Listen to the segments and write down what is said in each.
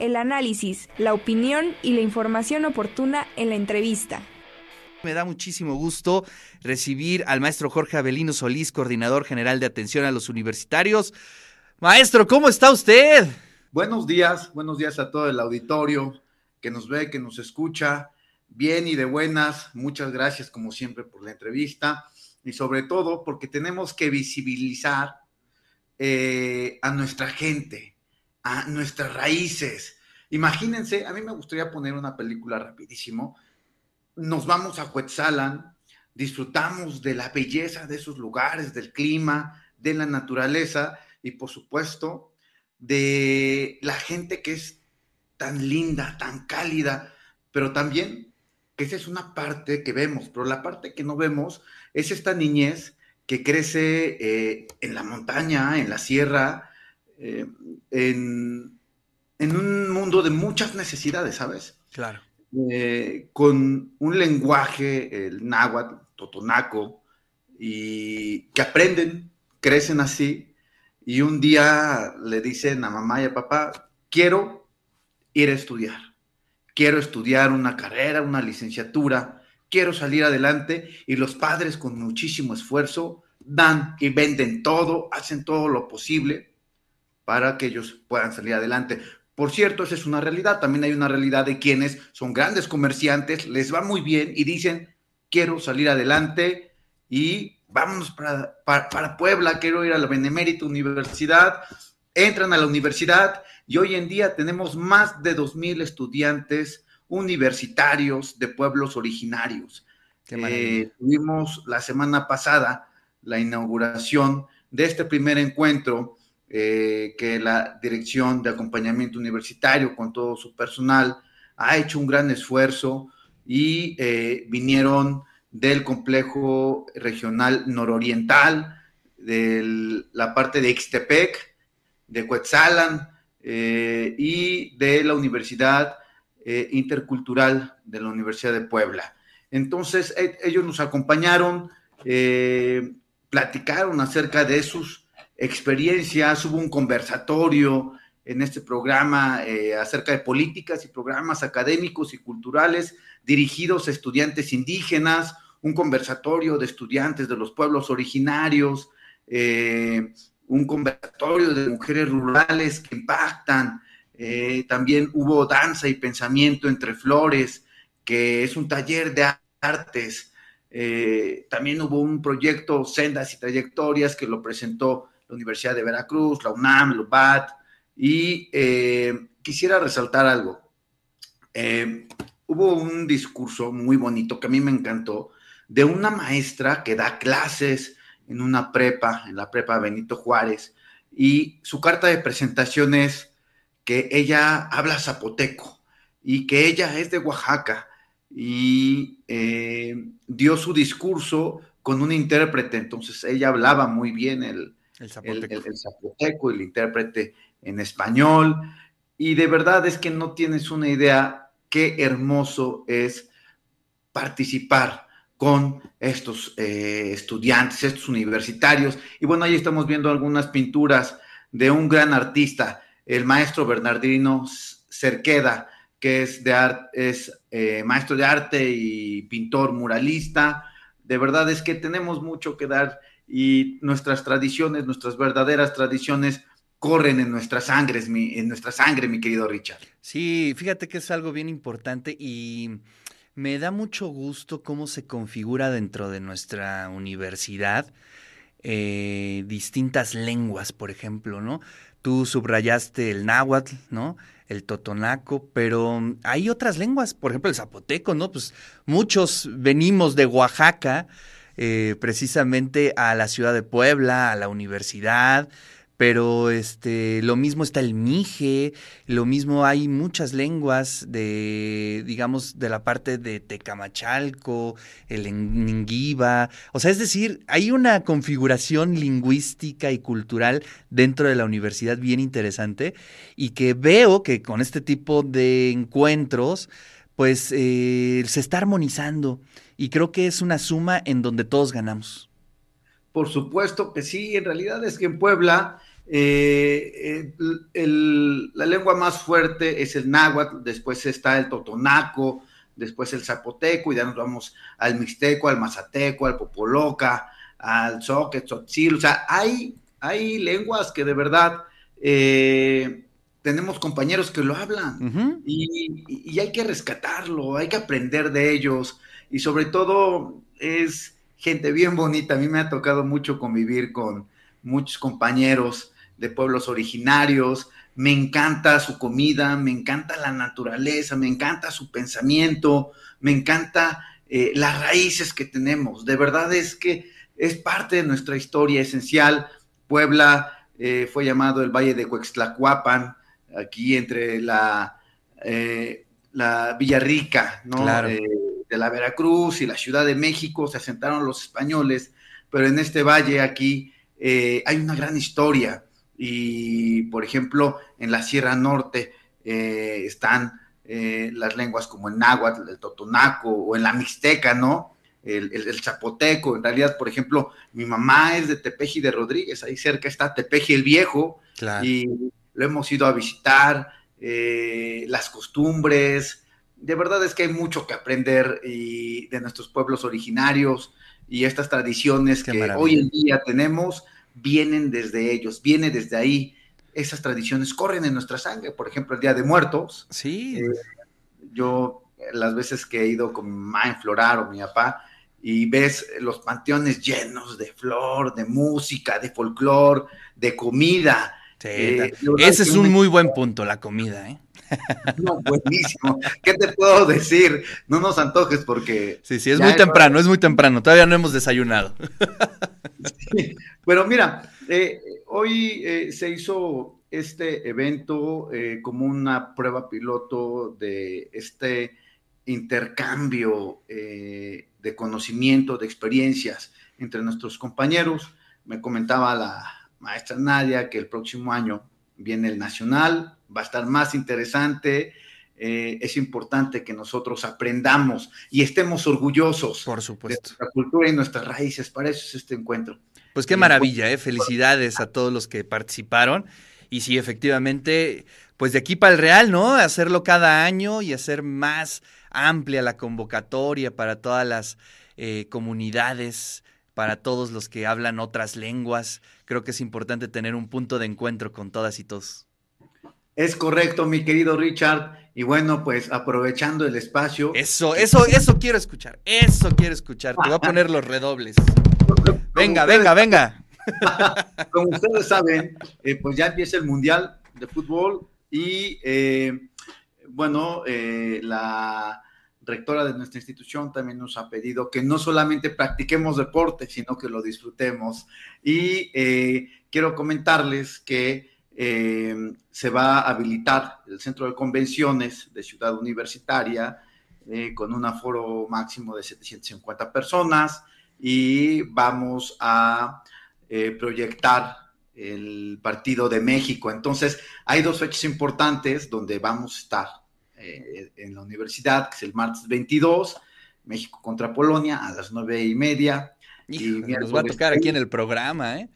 el análisis, la opinión y la información oportuna en la entrevista. Me da muchísimo gusto recibir al maestro Jorge Avelino Solís, coordinador general de atención a los universitarios. Maestro, ¿cómo está usted? Buenos días, buenos días a todo el auditorio que nos ve, que nos escucha. Bien y de buenas, muchas gracias como siempre por la entrevista y sobre todo porque tenemos que visibilizar eh, a nuestra gente, a nuestras raíces. Imagínense, a mí me gustaría poner una película rapidísimo. Nos vamos a Huetzalan, disfrutamos de la belleza de esos lugares, del clima, de la naturaleza y por supuesto de la gente que es tan linda, tan cálida, pero también que esa es una parte que vemos, pero la parte que no vemos es esta niñez que crece eh, en la montaña, en la sierra, eh, en, un mundo de muchas necesidades, ¿sabes? Claro. Eh, con un lenguaje, el náhuatl, totonaco, y que aprenden, crecen así, y un día le dicen a mamá y a papá, quiero ir a estudiar, quiero estudiar una carrera, una licenciatura, quiero salir adelante y los padres con muchísimo esfuerzo dan y venden todo, hacen todo lo posible para que ellos puedan salir adelante. Por cierto, esa es una realidad. También hay una realidad de quienes son grandes comerciantes, les va muy bien y dicen, quiero salir adelante y vámonos para, para, Puebla, quiero ir a la Benemérita Universidad. Entran a la universidad y hoy en día tenemos más de 2.000 estudiantes universitarios de pueblos originarios. Eh, tuvimos la semana pasada la inauguración de este primer encuentro eh, que la Dirección de Acompañamiento Universitario con todo su personal ha hecho un gran esfuerzo y eh, vinieron del complejo regional nororiental, de la parte de Ixtepec, de Cuetzalan y de la Universidad eh, intercultural de la Universidad de Puebla. Entonces, e, ellos nos acompañaron, eh, platicaron acerca de sus experiencias, hubo un conversatorio en este programa eh, acerca de políticas y programas académicos y culturales dirigidos a estudiantes indígenas, un conversatorio de estudiantes de los pueblos originarios, un conversatorio de mujeres rurales que impactan, eh, también hubo danza y pensamiento entre flores, que es un taller de artes. Eh, también hubo un proyecto Sendas y Trayectorias que lo presentó la Universidad de Veracruz, la UNAM, la UBAT. Y eh, quisiera resaltar algo. hubo un discurso muy bonito que a mí me encantó de una maestra que da clases en una prepa, en la prepa Benito Juárez, y su carta de presentación es que ella habla zapoteco y que ella es de Oaxaca y eh, dio su discurso con un intérprete, entonces ella hablaba muy bien el, zapoteco. y el intérprete en español y de verdad es que no tienes una idea qué hermoso es participar con estos eh, estudiantes, estos universitarios. Y bueno, ahí estamos viendo algunas pinturas de un gran artista el maestro Bernardino Cerqueda, que es, de es eh, maestro de arte y pintor muralista. De verdad es que tenemos mucho que dar y nuestras tradiciones, nuestras verdaderas tradiciones corren en nuestras sangres, en nuestra sangre, mi querido Richard. Sí, fíjate que es algo bien importante y me da mucho gusto cómo se configura dentro de nuestra universidad eh, distintas lenguas, por ejemplo, ¿no? Tú subrayaste el náhuatl, ¿no? El totonaco, pero hay otras lenguas, por ejemplo el zapoteco, ¿no? Pues muchos venimos de Oaxaca, eh, precisamente a la ciudad de Puebla, a la universidad, pero este lo mismo está el mije, lo mismo hay muchas lenguas de digamos de la parte de Tecamachalco, el Ninguiba, o sea, es decir, hay una configuración lingüística y cultural dentro de la universidad bien interesante y que veo que con este tipo de encuentros pues eh, se está armonizando y creo que es una suma en donde todos ganamos. Por supuesto que sí, en realidad es que en Puebla Eh, la lengua más fuerte es el náhuatl, después está el totonaco, después el zapoteco, y ya nos vamos al mixteco, al mazateco, al popoloca, al zoque, tzotzil. O sea, hay, hay lenguas que de verdad eh, tenemos compañeros que lo hablan y, hay que rescatarlo, hay que aprender de ellos y sobre todo es gente bien bonita. A mí me ha tocado mucho convivir con muchos compañeros de pueblos originarios. Me encanta su comida, me encanta la naturaleza, me encanta su pensamiento, me encanta eh, las raíces que tenemos. De verdad es que es parte de nuestra historia esencial. Puebla eh, fue llamado el Valle de Cuextlacuapan, aquí entre la, eh, la Villarrica, ¿no? Eh, de la Veracruz y la Ciudad de México se asentaron los españoles, pero en este valle aquí eh, hay una gran historia. Y, por ejemplo, en la Sierra Norte están las lenguas como el náhuatl, el totonaco o en la mixteca, ¿no? El, el, zapoteco. En realidad, por ejemplo, mi mamá es de Tepeji de Rodríguez, ahí cerca está Tepeji el Viejo. Y lo hemos ido a visitar, eh, las costumbres. De verdad es que hay mucho que aprender y de nuestros pueblos originarios y estas tradiciones que hoy en día tenemos vienen desde ellos, viene desde ahí. Esas tradiciones corren en nuestra sangre. Por ejemplo, el Día de Muertos. Sí. Eh, yo, las veces que he ido con mi mamá en Florar o mi papá, y ves los panteones llenos de flor, de música, de folclor, de comida, eh, ese es un muy buen punto, la comida, ¿eh? No, buenísimo. ¿Qué te puedo decir? No nos antojes porque... Sí, sí, es muy temprano, es muy temprano. Todavía no hemos desayunado. pero mira, eh, hoy eh, se hizo este evento como una prueba piloto de este intercambio de conocimiento, de experiencias entre nuestros compañeros. Me comentaba la, maestra Nadia, que el próximo año viene el Nacional, va a estar más interesante. Eh, es importante que nosotros aprendamos y estemos orgullosos Por supuesto. de nuestra cultura y nuestras raíces. Para eso es este encuentro. Pues qué maravilla, ¿eh? Felicidades a todos los que participaron. Y sí, efectivamente, pues de aquí para el Real, ¿no? Hacerlo cada año y hacer más amplia la convocatoria para todas las eh, comunidades para todos los que hablan otras lenguas. Creo que es importante tener un punto de encuentro con todas y todos. Es correcto, mi querido Richard. Y bueno, pues aprovechando el espacio. Eso, eso, eso quiero escuchar. Eso quiero escuchar. Te voy a poner los redobles. Venga, venga, venga. Como ustedes saben, eh, pues ya empieza el Mundial de Fútbol y eh, bueno, eh, la rectora de nuestra institución también nos ha pedido que no solamente practiquemos deporte, sino que lo disfrutemos. Y eh, quiero comentarles que eh, se va a habilitar el centro de convenciones de Ciudad Universitaria eh, con un aforo máximo de 750 personas y vamos a proyectar el partido de México. Entonces, hay dos fechas importantes donde vamos a estar eh, en la universidad, que es el martes 22, México contra Polonia a las nueve y media. y nos va a tocar aquí en el programa, ¿eh?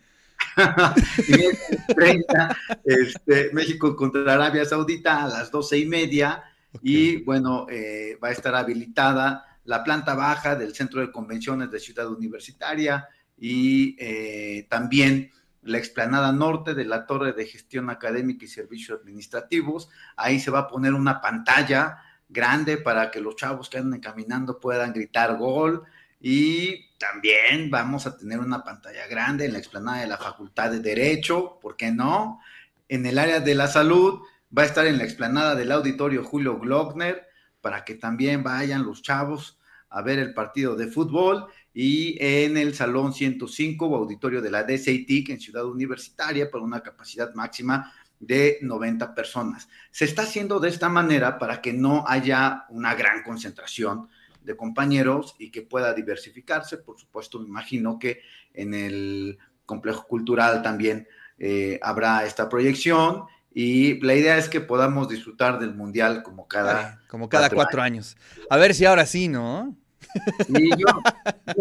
y 30, este, México contra Arabia Saudita a las doce y media. Y bueno, eh, va a estar habilitada la planta baja del Centro de Convenciones de Ciudad Universitaria y eh, también la explanada norte de la Torre de Gestión Académica y Servicios Administrativos. Ahí se va a poner una pantalla grande para que los chavos que andan caminando puedan gritar gol. Y también vamos a tener una pantalla grande en la explanada de la Facultad de Derecho, ¿por qué no? En el área de la salud va a estar en la explanada del Auditorio Julio Glockner para que también vayan los chavos a ver el partido de fútbol y en el Salón 105 o auditorio de la DCITIC en Ciudad Universitaria por una capacidad máxima de 90 personas. Se está haciendo de esta manera para que no haya una gran concentración de compañeros y que pueda diversificarse. Por supuesto, me imagino que en el complejo cultural también eh, habrá esta proyección y la idea es que podamos disfrutar del mundial como cada como cada cuatro, años. A ver si ahora sí, ¿no? Y yo,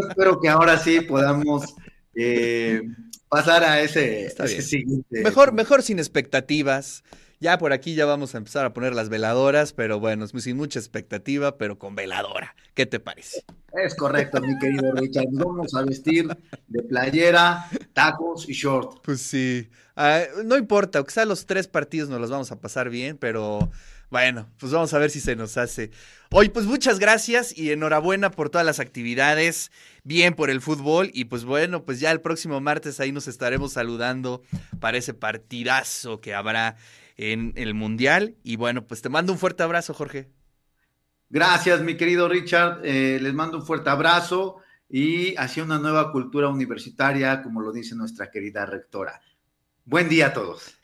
espero que ahora sí podamos eh, pasar a ese, siguiente. Mejor, mejor sin expectativas. Ya por aquí ya vamos a empezar a poner las veladoras, pero bueno, sin mucha expectativa, pero con veladora. ¿Qué te parece? Es correcto, mi querido Richard. vamos a vestir de playera, tacos y short. Pues sí. Ah, no importa, aunque sea los tres partidos nos los vamos a pasar bien, pero bueno, pues vamos a ver si se nos hace. Hoy, pues muchas gracias y enhorabuena por todas las actividades, bien por el fútbol y pues bueno, pues ya el próximo martes ahí nos estaremos saludando para ese partidazo que habrá en el Mundial. Y bueno, pues te mando un fuerte abrazo, Jorge. Gracias, mi querido Richard. Eh, les mando un fuerte abrazo y hacia una nueva cultura universitaria, como lo dice nuestra querida rectora. Buen día a todos.